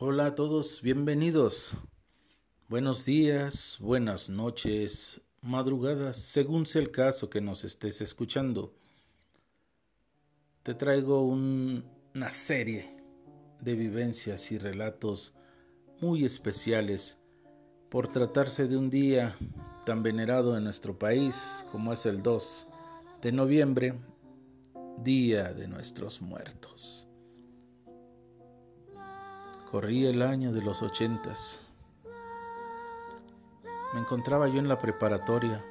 Hola a todos, bienvenidos. Buenos días, buenas noches, madrugadas, según sea el caso que nos estés escuchando. Te traigo una serie de vivencias y relatos muy especiales por tratarse de un día tan venerado en nuestro país como es el 2 de noviembre, Día de nuestros Muertos. Corría el año de los ochentas. Me encontraba yo en la preparatoria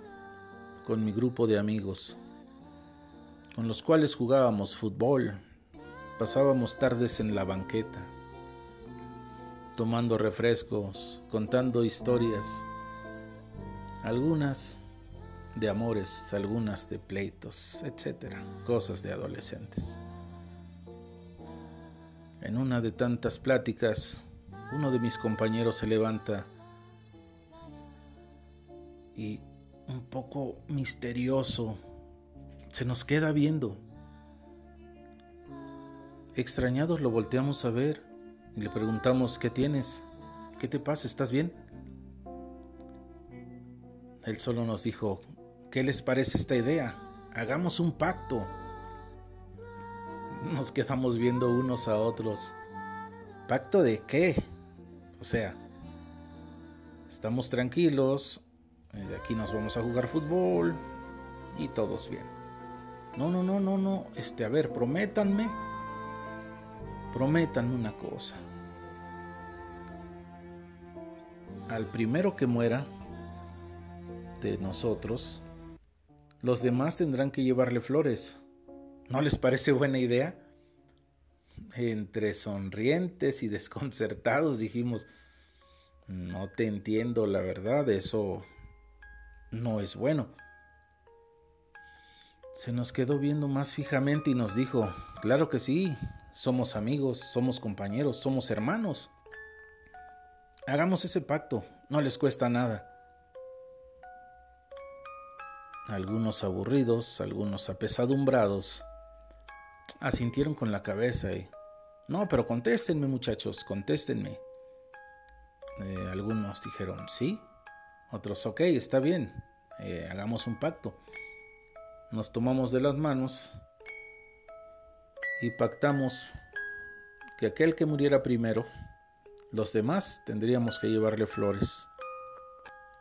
con mi grupo de amigos, con los cuales jugábamos fútbol, pasábamos tardes en la banqueta, tomando refrescos, contando historias, algunas de amores, algunas de pleitos, etcétera, cosas de adolescentes. En una de tantas pláticas, uno de mis compañeros se levanta y un poco misterioso se nos queda viendo. Extrañados lo volteamos a ver y le preguntamos, ¿qué tienes? ¿Qué te pasa? ¿Estás bien? Él solo nos dijo, ¿qué les parece esta idea? Hagamos un pacto. Nos quedamos viendo unos a otros. ¿Pacto de qué? O sea, estamos tranquilos, eh, de aquí nos vamos a jugar fútbol y todos bien. No, no, no, no, no, este, a ver, prométanme, prométanme una cosa. Al primero que muera de nosotros, los demás tendrán que llevarle flores. ¿No les parece buena idea? Entre sonrientes y desconcertados dijimos, no te entiendo la verdad, eso no es bueno. Se nos quedó viendo más fijamente y nos dijo, claro que sí, somos amigos, somos compañeros, somos hermanos. Hagamos ese pacto, no les cuesta nada. Algunos aburridos, algunos apesadumbrados, asintieron con la cabeza y... No, pero contéstenme muchachos, contéstenme. Eh, algunos dijeron, sí. Otros, ok, está bien, eh, hagamos un pacto. Nos tomamos de las manos y pactamos que aquel que muriera primero, los demás tendríamos que llevarle flores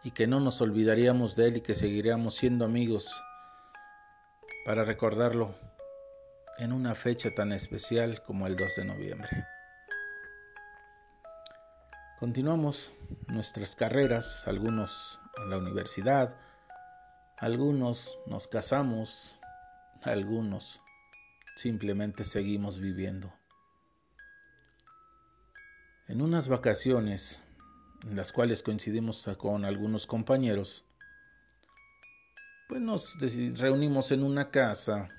y que no nos olvidaríamos de él y que seguiríamos siendo amigos para recordarlo en una fecha tan especial como el 2 de noviembre. Continuamos nuestras carreras, algunos en la universidad, algunos nos casamos, algunos simplemente seguimos viviendo. En unas vacaciones, en las cuales coincidimos con algunos compañeros, pues nos reunimos en una casa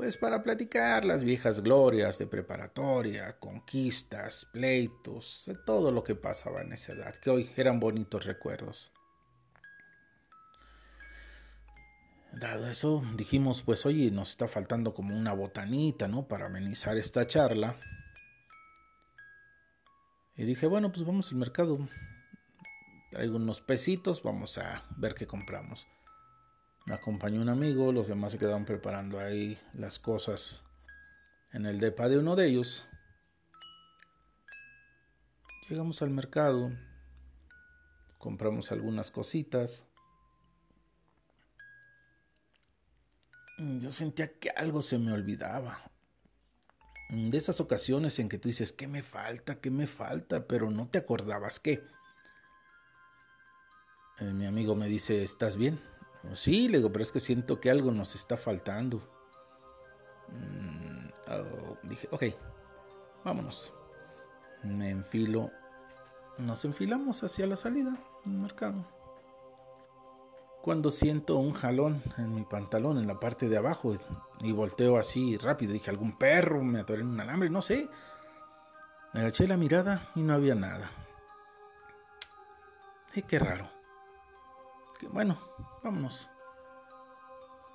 pues para platicar las viejas glorias de preparatoria, conquistas, pleitos, de todo lo que pasaba en esa edad, que hoy eran bonitos recuerdos. Dado eso, dijimos, pues oye, nos está faltando como una botanita, ¿no? Para amenizar esta charla. Y dije, bueno, pues vamos al mercado. Traigo unos pesitos, vamos a ver qué compramos. Me acompañó un amigo, los demás se quedaron preparando ahí las cosas en el depa de uno de ellos. Llegamos al mercado, compramos algunas cositas. Yo sentía que algo se me olvidaba. De esas ocasiones en que tú dices, ¿qué me falta? ¿Qué me falta? Pero no te acordabas qué. Eh, mi amigo me dice, ¿estás bien? Sí, le digo, pero es que siento que algo nos está faltando. Mm, oh, dije, ok, vámonos. Me enfilo. Nos enfilamos hacia la salida del mercado. Cuando siento un jalón en mi pantalón, en la parte de abajo, y volteo así rápido, dije, algún perro me atoré en un alambre, no sé. Me agaché la mirada y no había nada. Y qué raro bueno, vámonos.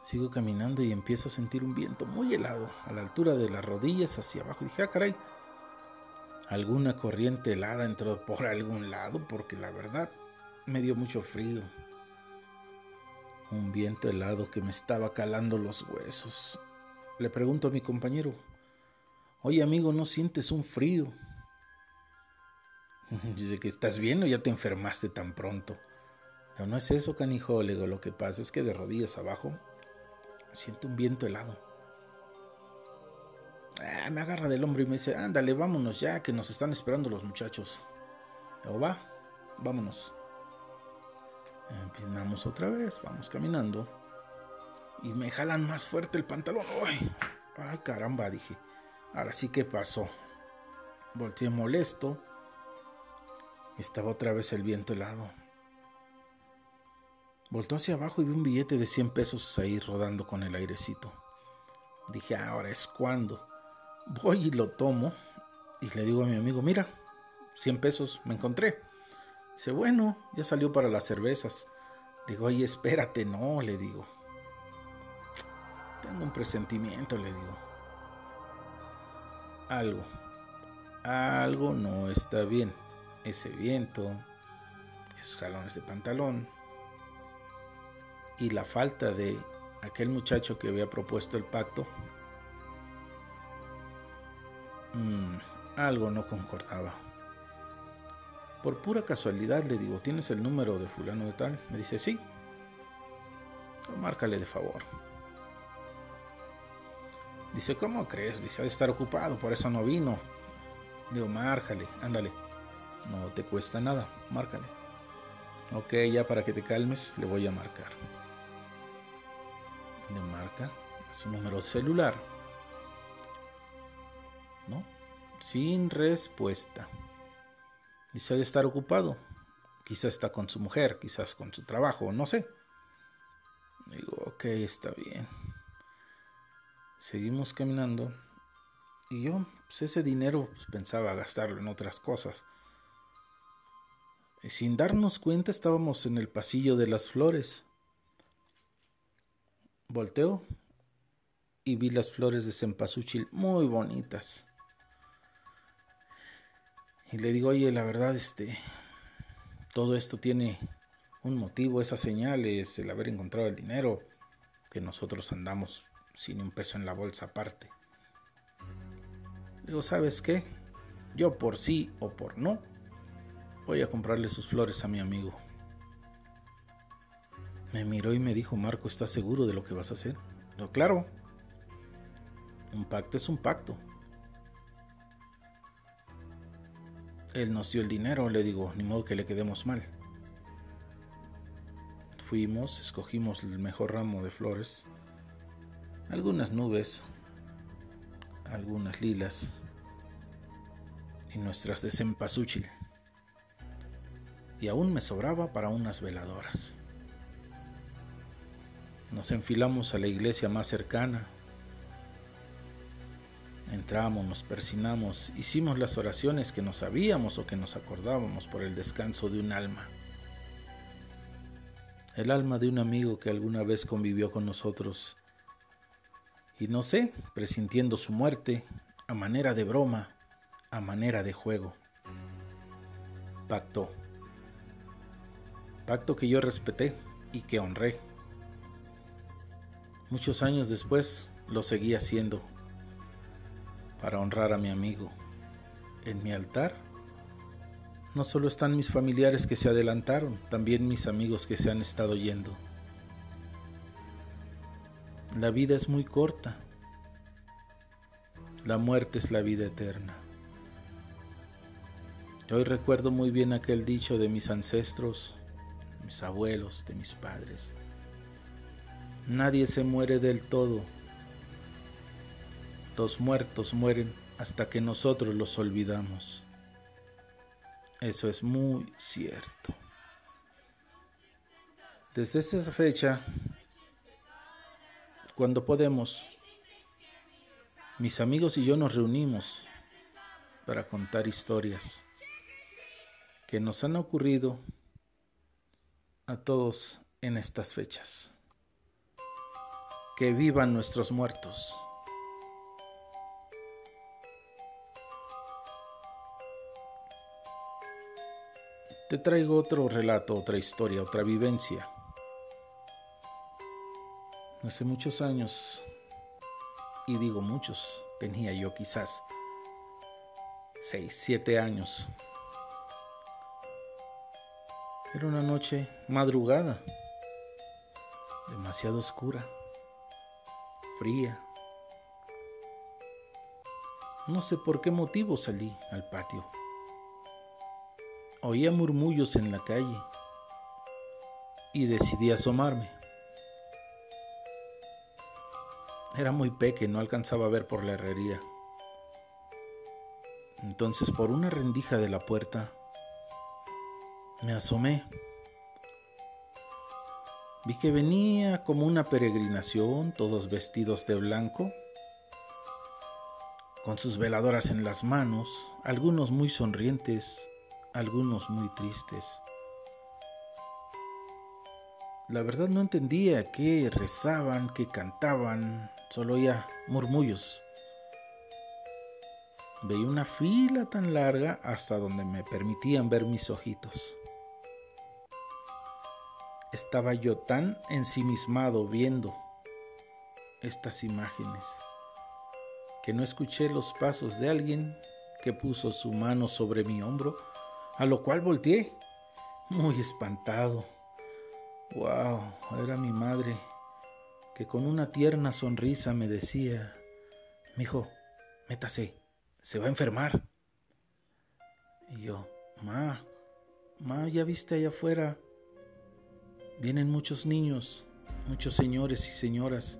Sigo caminando y empiezo a sentir un viento muy helado a la altura de las rodillas hacia abajo. dije, ah, caray, alguna corriente helada entró por algún lado porque la verdad me dio mucho frío. Un viento helado que me estaba calando los huesos. Le pregunto a mi compañero, oye amigo, ¿no sientes un frío? Dice que estás bien o ya te enfermaste tan pronto. Pero no es eso, canijo, le digo, lo que pasa es que de rodillas abajo siento un viento helado. Ah, me agarra del hombro y me dice, ándale, vámonos ya, que nos están esperando los muchachos. O va, vámonos. Empinamos otra vez, vamos caminando. Y me jalan más fuerte el pantalón. ¡Ay! ¡Ay, caramba! Dije. Ahora sí que pasó. Volteé molesto. Estaba otra vez el viento helado. Voltó hacia abajo y vi un billete de 100 pesos ahí rodando con el airecito. Dije, ahora es cuando. Voy y lo tomo y le digo a mi amigo, mira, 100 pesos me encontré. Dice, bueno, ya salió para las cervezas. Digo, oye, espérate, no, le digo. Tengo un presentimiento, le digo. Algo, algo no está bien. Ese viento, esos jalones de pantalón y la falta de aquel muchacho que había propuesto el pacto Mm, algo no concordaba. Por pura casualidad le digo, ¿tienes el número de fulano de tal? Me dice, sí. márcale de favor. Dice, ¿cómo crees? Dice, ha de estar ocupado, por eso no vino. Digo, márcale, ándale. No te cuesta nada, márcale. Ok, ya para que te calmes, le voy a marcar. Le marca su número celular. ¿no? Sin respuesta. Dice de estar ocupado. Quizás está con su mujer, quizás con su trabajo, no sé. Digo, ok, está bien. Seguimos caminando. Y yo, pues ese dinero pues, pensaba gastarlo en otras cosas. Y sin darnos cuenta estábamos en el pasillo de las flores. Volteo y vi las flores de cempasúchil muy bonitas. Y le digo, oye, la verdad, este, todo esto tiene un motivo, esa señal es el haber encontrado el dinero, que nosotros andamos sin un peso en la bolsa aparte. Digo, ¿sabes qué? Yo por sí o por no, voy a comprarle sus flores a mi amigo. Me miró y me dijo, Marco, ¿estás seguro de lo que vas a hacer? Digo, claro. Un pacto es un pacto. Él nos dio el dinero, le digo, ni modo que le quedemos mal. Fuimos, escogimos el mejor ramo de flores, algunas nubes, algunas lilas y nuestras de cempasúchil. Y aún me sobraba para unas veladoras. Nos enfilamos a la iglesia más cercana, Entramos, nos persinamos, hicimos las oraciones que nos sabíamos o que nos acordábamos por el descanso de un alma. El alma de un amigo que alguna vez convivió con nosotros. Y no sé, presintiendo su muerte, a manera de broma, a manera de juego. Pacto. Pacto que yo respeté y que honré. Muchos años después lo seguí haciendo para honrar a mi amigo. En mi altar no solo están mis familiares que se adelantaron, también mis amigos que se han estado yendo. La vida es muy corta. La muerte es la vida eterna. Hoy recuerdo muy bien aquel dicho de mis ancestros, mis abuelos, de mis padres. Nadie se muere del todo, los muertos mueren hasta que nosotros los olvidamos. Eso es muy cierto. Desde esa fecha, cuando podemos, mis amigos y yo nos reunimos para contar historias que nos han ocurrido a todos en estas fechas. Que vivan nuestros muertos. te traigo otro relato, otra historia, otra vivencia. Hace muchos años, y digo muchos, tenía yo quizás 6, 7 años. Era una noche madrugada, demasiado oscura, fría. No sé por qué motivo salí al patio. Oía murmullos en la calle y decidí asomarme. Era muy pequeño, no alcanzaba a ver por la herrería. Entonces por una rendija de la puerta me asomé. Vi que venía como una peregrinación, todos vestidos de blanco, con sus veladoras en las manos, algunos muy sonrientes, algunos muy tristes. La verdad no entendía qué rezaban, qué cantaban, solo oía murmullos. Veía una fila tan larga hasta donde me permitían ver mis ojitos. Estaba yo tan ensimismado viendo estas imágenes que no escuché los pasos de alguien que puso su mano sobre mi hombro a lo cual volteé, muy espantado. ¡Wow! Era mi madre, que con una tierna sonrisa me decía: Mijo, métase, se va a enfermar. Y yo, Ma, Ma, ya viste allá afuera. Vienen muchos niños, muchos señores y señoras.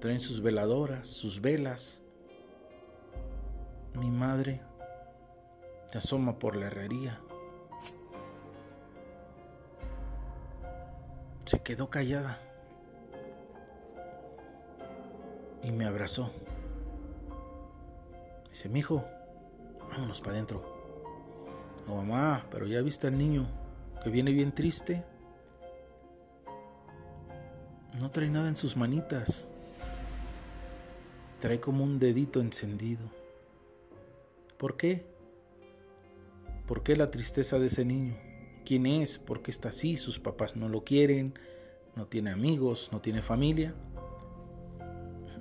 Traen sus veladoras, sus velas. Mi madre asoma por la herrería. Se quedó callada y me abrazó. Dice, mijo, vámonos para adentro. No, mamá, pero ya viste al niño que viene bien triste. No trae nada en sus manitas. Trae como un dedito encendido. ¿Por qué? ¿Por qué la tristeza de ese niño? ¿Quién es? ¿Por qué está así? ¿Sus papás no lo quieren? ¿No tiene amigos? ¿No tiene familia?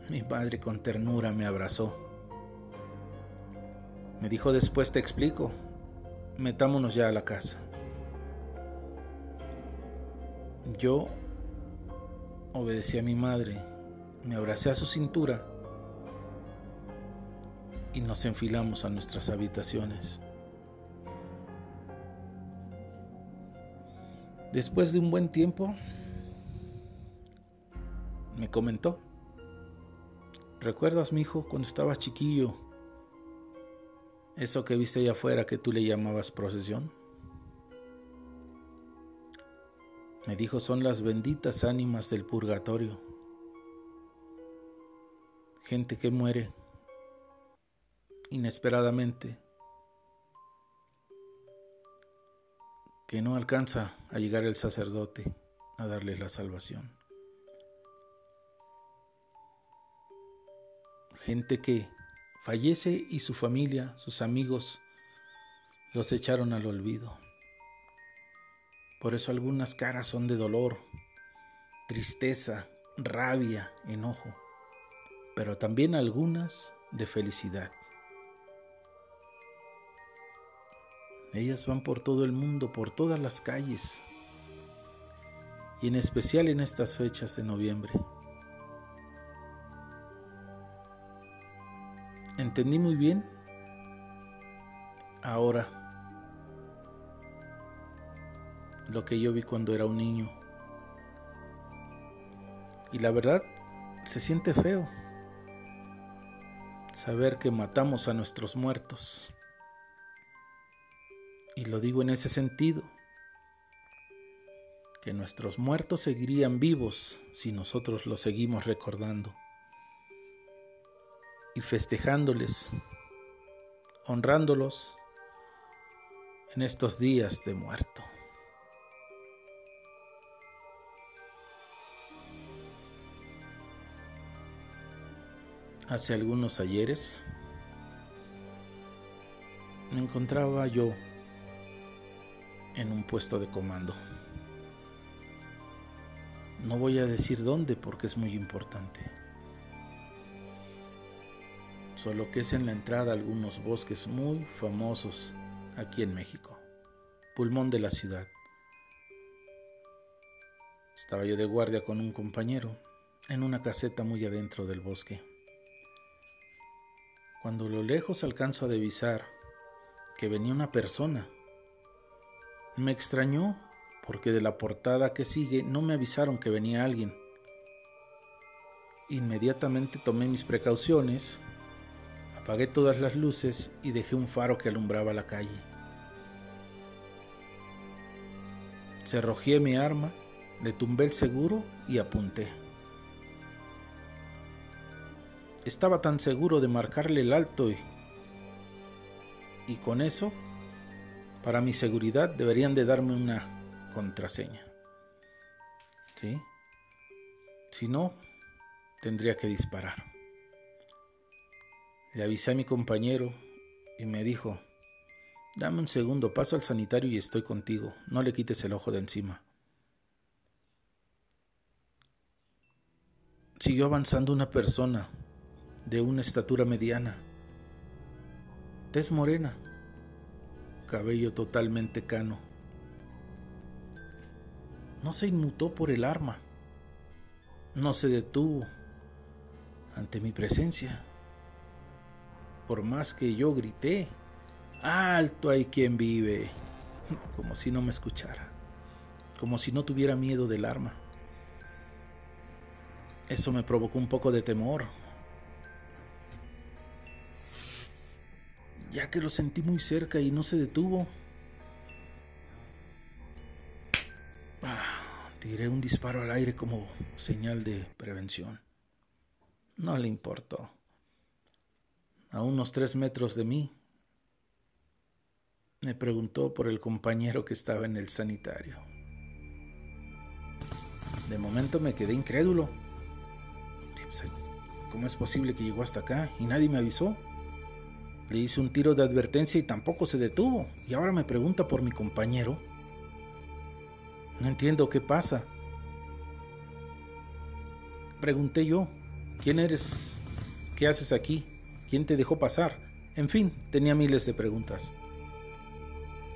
Mi padre con ternura me abrazó. Me dijo después te explico. Metámonos ya a la casa. Yo obedecí a mi madre, me abracé a su cintura y nos enfilamos a nuestras habitaciones. Después de un buen tiempo, me comentó, ¿recuerdas, mi hijo, cuando estabas chiquillo, eso que viste allá afuera que tú le llamabas procesión? Me dijo, son las benditas ánimas del purgatorio. Gente que muere inesperadamente que no alcanza a llegar el sacerdote a darles la salvación. Gente que fallece y su familia, sus amigos, los echaron al olvido. Por eso algunas caras son de dolor, tristeza, rabia, enojo, pero también algunas de felicidad. Ellas van por todo el mundo, por todas las calles, y en especial en estas fechas de noviembre. Entendí muy bien ahora lo que yo vi cuando era un niño. Y la verdad, se siente feo saber que matamos a nuestros muertos. Y lo digo en ese sentido, que nuestros muertos seguirían vivos si nosotros los seguimos recordando y festejándoles, honrándolos en estos días de muerto. Hace algunos ayeres me encontraba yo en un puesto de comando. No voy a decir dónde porque es muy importante. Solo que es en la entrada a algunos bosques muy famosos aquí en México. Pulmón de la ciudad. Estaba yo de guardia con un compañero en una caseta muy adentro del bosque. Cuando a lo lejos alcanzo a divisar que venía una persona, me extrañó porque de la portada que sigue no me avisaron que venía alguien. Inmediatamente tomé mis precauciones, apagué todas las luces y dejé un faro que alumbraba la calle. Cerrojé mi arma, le tumbé el seguro y apunté. Estaba tan seguro de marcarle el alto y, y con eso, para mi seguridad deberían de darme una contraseña. ¿Sí? Si no, tendría que disparar. Le avisé a mi compañero y me dijo, dame un segundo, paso al sanitario y estoy contigo, no le quites el ojo de encima. Siguió avanzando una persona de una estatura mediana, tez morena, cabello totalmente cano. No se inmutó por el arma, no se detuvo ante mi presencia. Por más que yo grité, alto hay quien vive, como si no me escuchara, como si no tuviera miedo del arma. Eso me provocó un poco de temor, ya que lo sentí muy cerca y no se detuvo. Tiré un disparo al aire como señal de prevención. No le importó. A unos tres metros de mí, me preguntó por el compañero que estaba en el sanitario. De momento me quedé incrédulo. Pues, ¿Cómo es posible que llegó hasta acá y nadie me avisó? Le hice un tiro de advertencia y tampoco se detuvo. Y ahora me pregunta por mi compañero. No entiendo qué pasa. Pregunté yo, ¿quién eres? ¿Qué haces aquí? ¿Quién te dejó pasar? En fin, tenía miles de preguntas.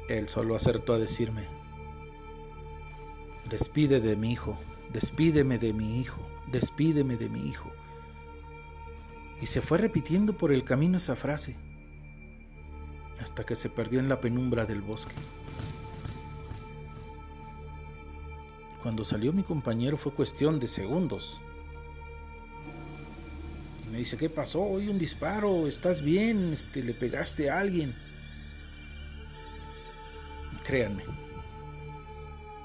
Él solo acertó a decirme, despide de mi hijo, despídeme de mi hijo, despídeme de mi hijo. Y se fue repitiendo por el camino esa frase, hasta que se perdió en la penumbra del bosque. Cuando salió mi compañero fue cuestión de segundos. Y me dice, ¿qué pasó? Oí un disparo, ¿estás bien? Este, ¿Le pegaste a alguien? Créanme,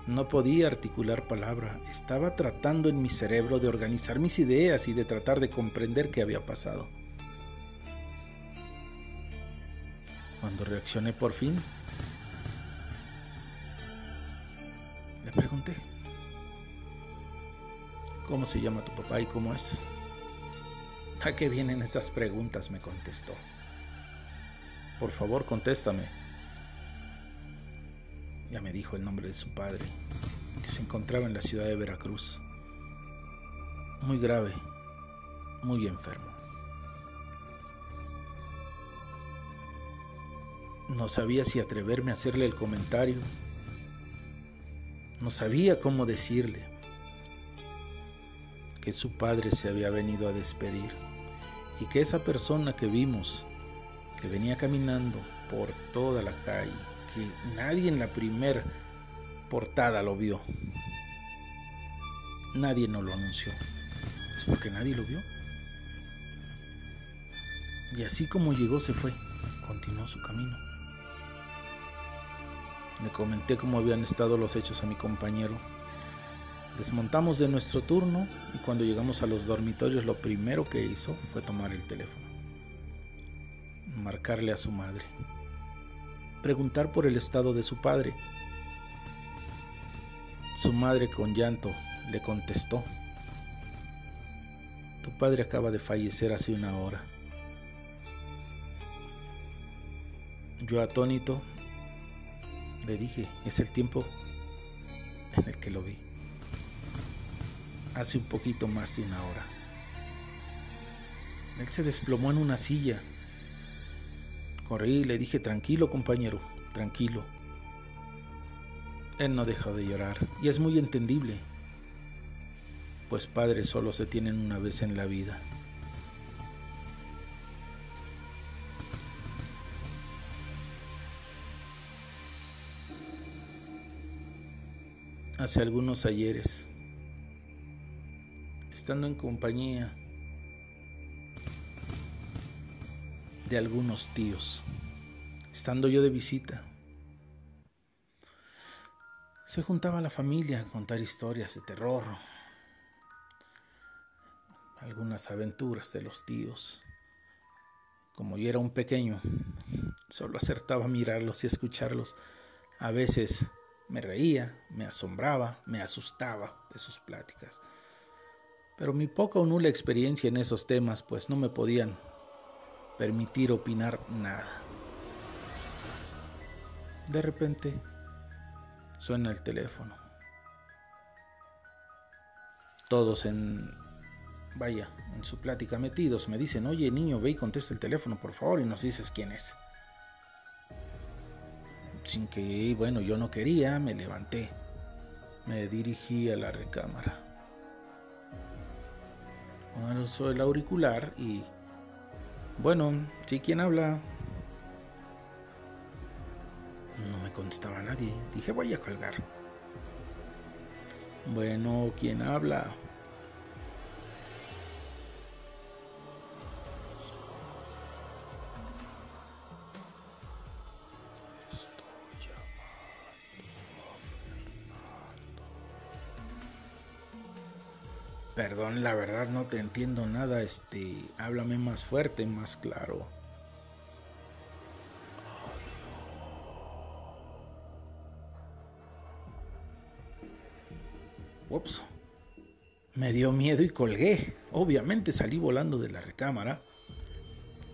no podía articular palabra. Estaba tratando en mi cerebro de organizar mis ideas y de tratar de comprender qué había pasado. Cuando reaccioné por fin, le pregunté, ¿Cómo se llama tu papá y cómo es? ¿A qué vienen estas preguntas? me contestó. Por favor, contéstame. Ya me dijo el nombre de su padre, que se encontraba en la ciudad de Veracruz. Muy grave, muy enfermo. No sabía si atreverme a hacerle el comentario. No sabía cómo decirle que su padre se había venido a despedir y que esa persona que vimos, que venía caminando por toda la calle, que nadie en la primer portada lo vio, nadie nos lo anunció, es porque nadie lo vio. Y así como llegó se fue, continuó su camino. Le comenté cómo habían estado los hechos a mi compañero Desmontamos de nuestro turno y cuando llegamos a los dormitorios lo primero que hizo fue tomar el teléfono, marcarle a su madre, preguntar por el estado de su padre. Su madre con llanto le contestó, tu padre acaba de fallecer hace una hora. Yo atónito Le dije, es el tiempo en el que lo vi. Hace un poquito más de una hora. Él se desplomó en una silla. Corrí y le dije, tranquilo compañero, tranquilo. Él no dejó de llorar y es muy entendible, pues padres solo se tienen una vez en la vida. Hace algunos ayeres, estando en compañía de algunos tíos, estando yo de visita, se juntaba la familia a contar historias de terror, algunas aventuras de los tíos. Como yo era un pequeño, solo acertaba a mirarlos y escucharlos. A veces me reía, me asombraba, me asustaba de sus pláticas. Pero mi poca o nula experiencia en esos temas pues no me podían permitir opinar nada. De repente Suena el teléfono. Todos en, vaya, en su plática metidos me dicen, oye niño, ve y contesta el teléfono, por favor, y nos dices quién es. Sin que, bueno, yo no quería, me levanté. Me dirigí a la recámara. Uso el auricular y... Bueno, ¿sí quién habla? No me contestaba nadie. Dije, voy a colgar. Bueno, ¿quién habla? Perdón, la verdad no te entiendo nada. Este, háblame más fuerte, más claro. Ups. Me dio miedo y colgué. Obviamente salí volando de la recámara.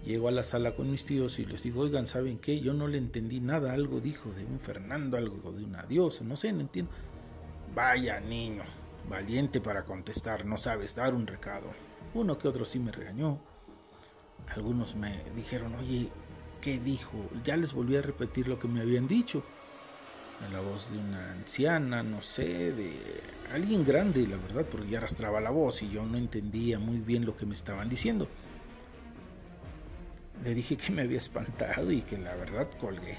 Llego a la sala con mis tíos y les digo, oigan, ¿saben qué? Yo no le entendí nada. Algo dijo de un Fernando, algo de un adiós, no sé, no entiendo. Vaya niño, valiente para contestar, no sabes dar un recado. Uno que otro sí me regañó. Algunos me dijeron, oye, ¿qué dijo? Ya les volví a repetir lo que me habían dicho la voz de una anciana, no sé, de alguien grande, la verdad, porque ya arrastraba la voz y yo no entendía muy bien lo que me estaban diciendo. Le dije que me había espantado y que la verdad colgué.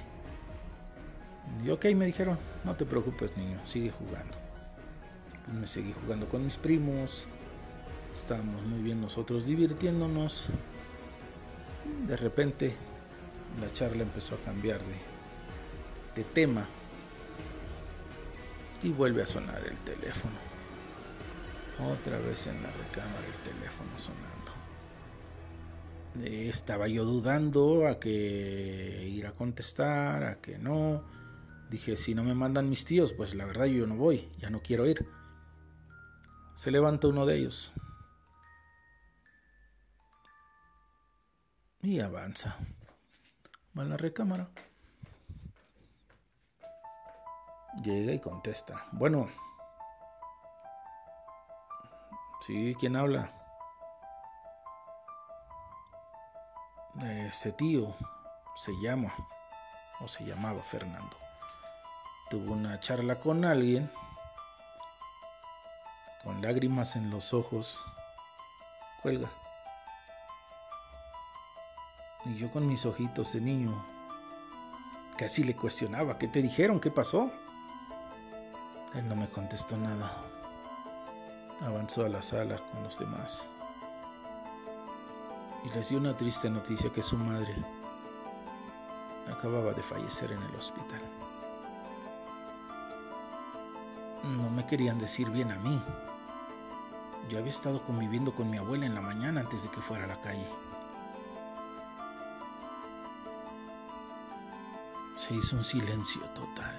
Y ok, me dijeron, no te preocupes niño, sigue jugando. Me seguí jugando con mis primos, estábamos muy bien nosotros divirtiéndonos. De repente la charla empezó a cambiar de tema y vuelve a sonar el teléfono. Otra vez en la recámara el teléfono sonando. Estaba yo dudando a que ir a contestar, a que no. Dije, si no me mandan mis tíos, pues la verdad yo no voy, ya no quiero ir. Se levanta uno de ellos. Y avanza. Va a la recámara. Llega y contesta. Bueno. Sí, ¿quién habla? Ese tío se llama o se llamaba Fernando. Tuvo una charla con alguien con lágrimas en los ojos. Cuelga. Y yo con mis ojitos de niño casi le cuestionaba, ¿qué te dijeron? ¿Qué pasó? Él no me contestó nada. Avanzó a la sala con los demás. Y les dio una triste noticia que su madre acababa de fallecer en el hospital. No me querían decir bien a mí. Yo había estado conviviendo con mi abuela en la mañana antes de que fuera a la calle. Se hizo un silencio total.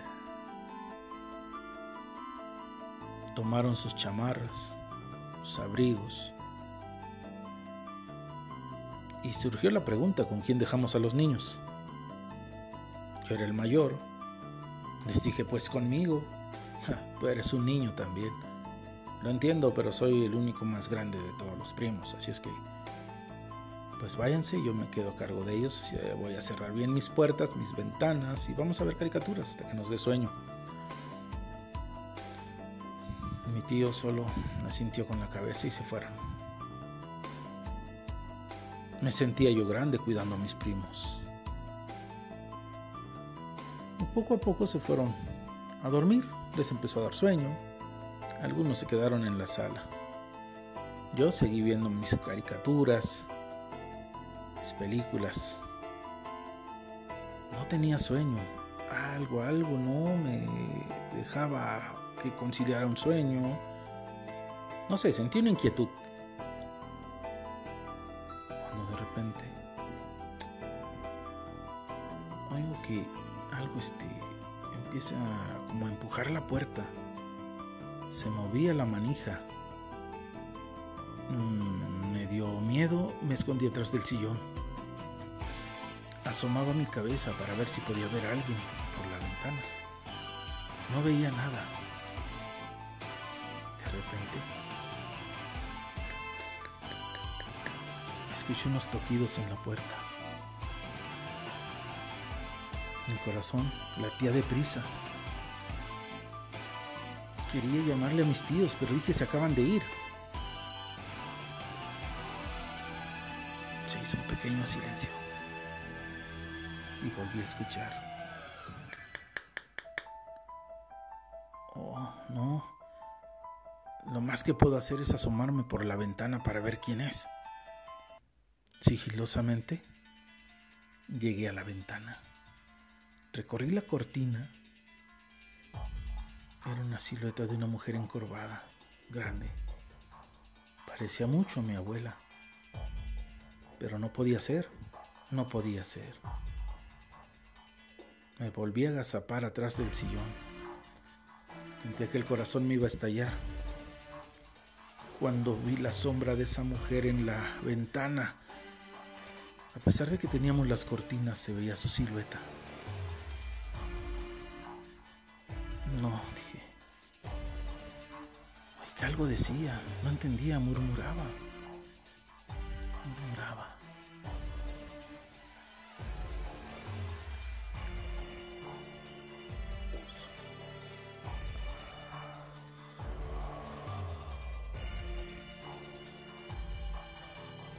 tomaron sus chamarras, sus abrigos. Y surgió la pregunta con quién dejamos a los niños. Yo era el mayor, Les dije, pues conmigo. tú eres un niño también. Lo entiendo, pero soy el único más grande de todos los primos, así es que pues váyanse, yo me quedo a cargo de ellos, voy a cerrar bien mis puertas, mis ventanas y vamos a ver caricaturas hasta que nos dé sueño. Mi tío solo me sintió con la cabeza y se fueron. Me sentía yo grande cuidando a mis primos. Y poco a poco se fueron a dormir, les empezó a dar sueño, algunos se quedaron en la sala. Yo seguí viendo mis caricaturas, mis películas. No tenía sueño. Algo, algo no me dejaba que conciliara un sueño. No sé, sentí una inquietud. Cuando de repente oigo que algo este empieza como a empujar la puerta. Se movía la manija. Mm, me dio miedo, me escondí detrás del sillón. Asomaba mi cabeza para ver si podía ver a alguien por la ventana. No veía nada. De repente, escuché unos toquidos en la puerta. Mi corazón latía deprisa. Quería llamarle a mis tíos, pero dije se acaban de ir. Se hizo un pequeño silencio y volví a escuchar. Oh, no. Lo más que puedo hacer es asomarme por la ventana para ver quién es. Sigilosamente llegué a la ventana. Recorrí la cortina era una silueta de una mujer encorvada, grande. Parecía mucho a mi abuela. Pero no podía ser, no podía ser. Me volví a agazapar atrás del sillón. Sentía que el corazón me iba a estallar. Cuando vi la sombra de esa mujer en la ventana, a pesar de que teníamos las cortinas, se veía su silueta. Decía, no entendía, murmuraba. Murmuraba.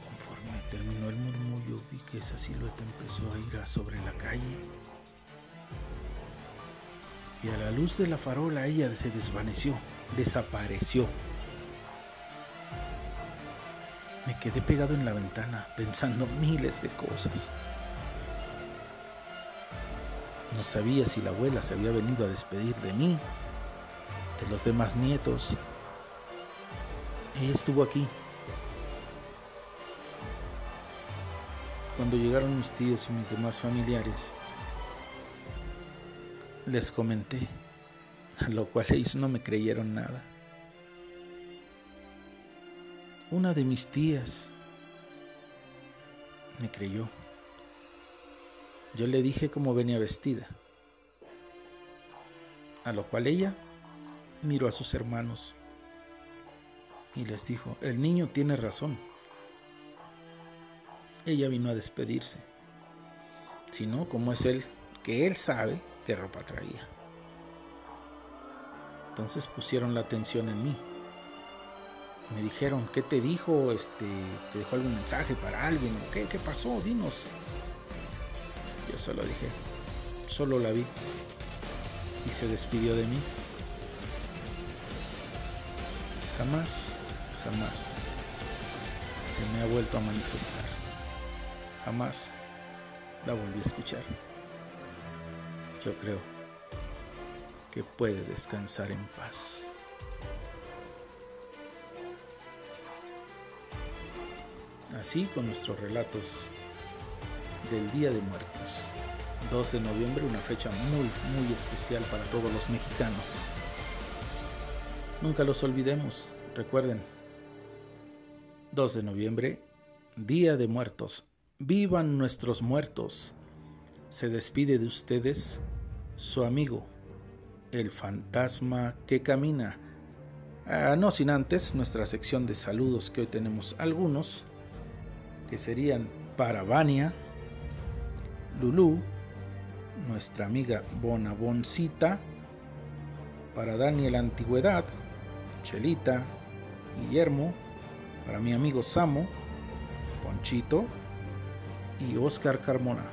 Conforme terminó el murmullo, vi que esa silueta empezó a ir sobre la calle. Y a la luz de la farola ella se desvaneció desapareció. Me quedé pegado en la ventana pensando miles de cosas. No sabía si la abuela se había venido a despedir de mí, de los demás nietos. Ella estuvo aquí. Cuando llegaron mis tíos y mis demás familiares, les comenté a lo cual ellos no me creyeron nada. Una de mis tías me creyó. Yo le dije cómo venía vestida, a lo cual ella miró a sus hermanos y les dijo, el niño tiene razón. Ella vino a despedirse, sino como es él, que él sabe qué ropa traía. Entonces pusieron la atención en mí. Me dijeron, ¿qué te dijo? Este, ¿Te dejó algún mensaje para alguien? ¿Qué, qué pasó? Dinos. Yo solo dije, solo la vi. Y se despidió de mí. Jamás, jamás se me ha vuelto a manifestar. Jamás la volví a escuchar. Yo creo que puede descansar en paz. Así con nuestros relatos del Día de Muertos. 2 de noviembre, una fecha muy, muy especial para todos los mexicanos. Nunca los olvidemos, recuerden. 2 de noviembre, Día de Muertos. Vivan nuestros muertos. Se despide de ustedes su amigo El fantasma que camina. Ah, no sin antes nuestra sección de saludos que hoy tenemos algunos, que serían para Vania, Lulú, nuestra amiga Bonaboncita, para Daniel Antigüedad, Chelita, Guillermo, para mi amigo Samo, Ponchito y Oscar Carmona.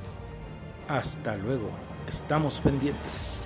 Hasta luego, estamos pendientes.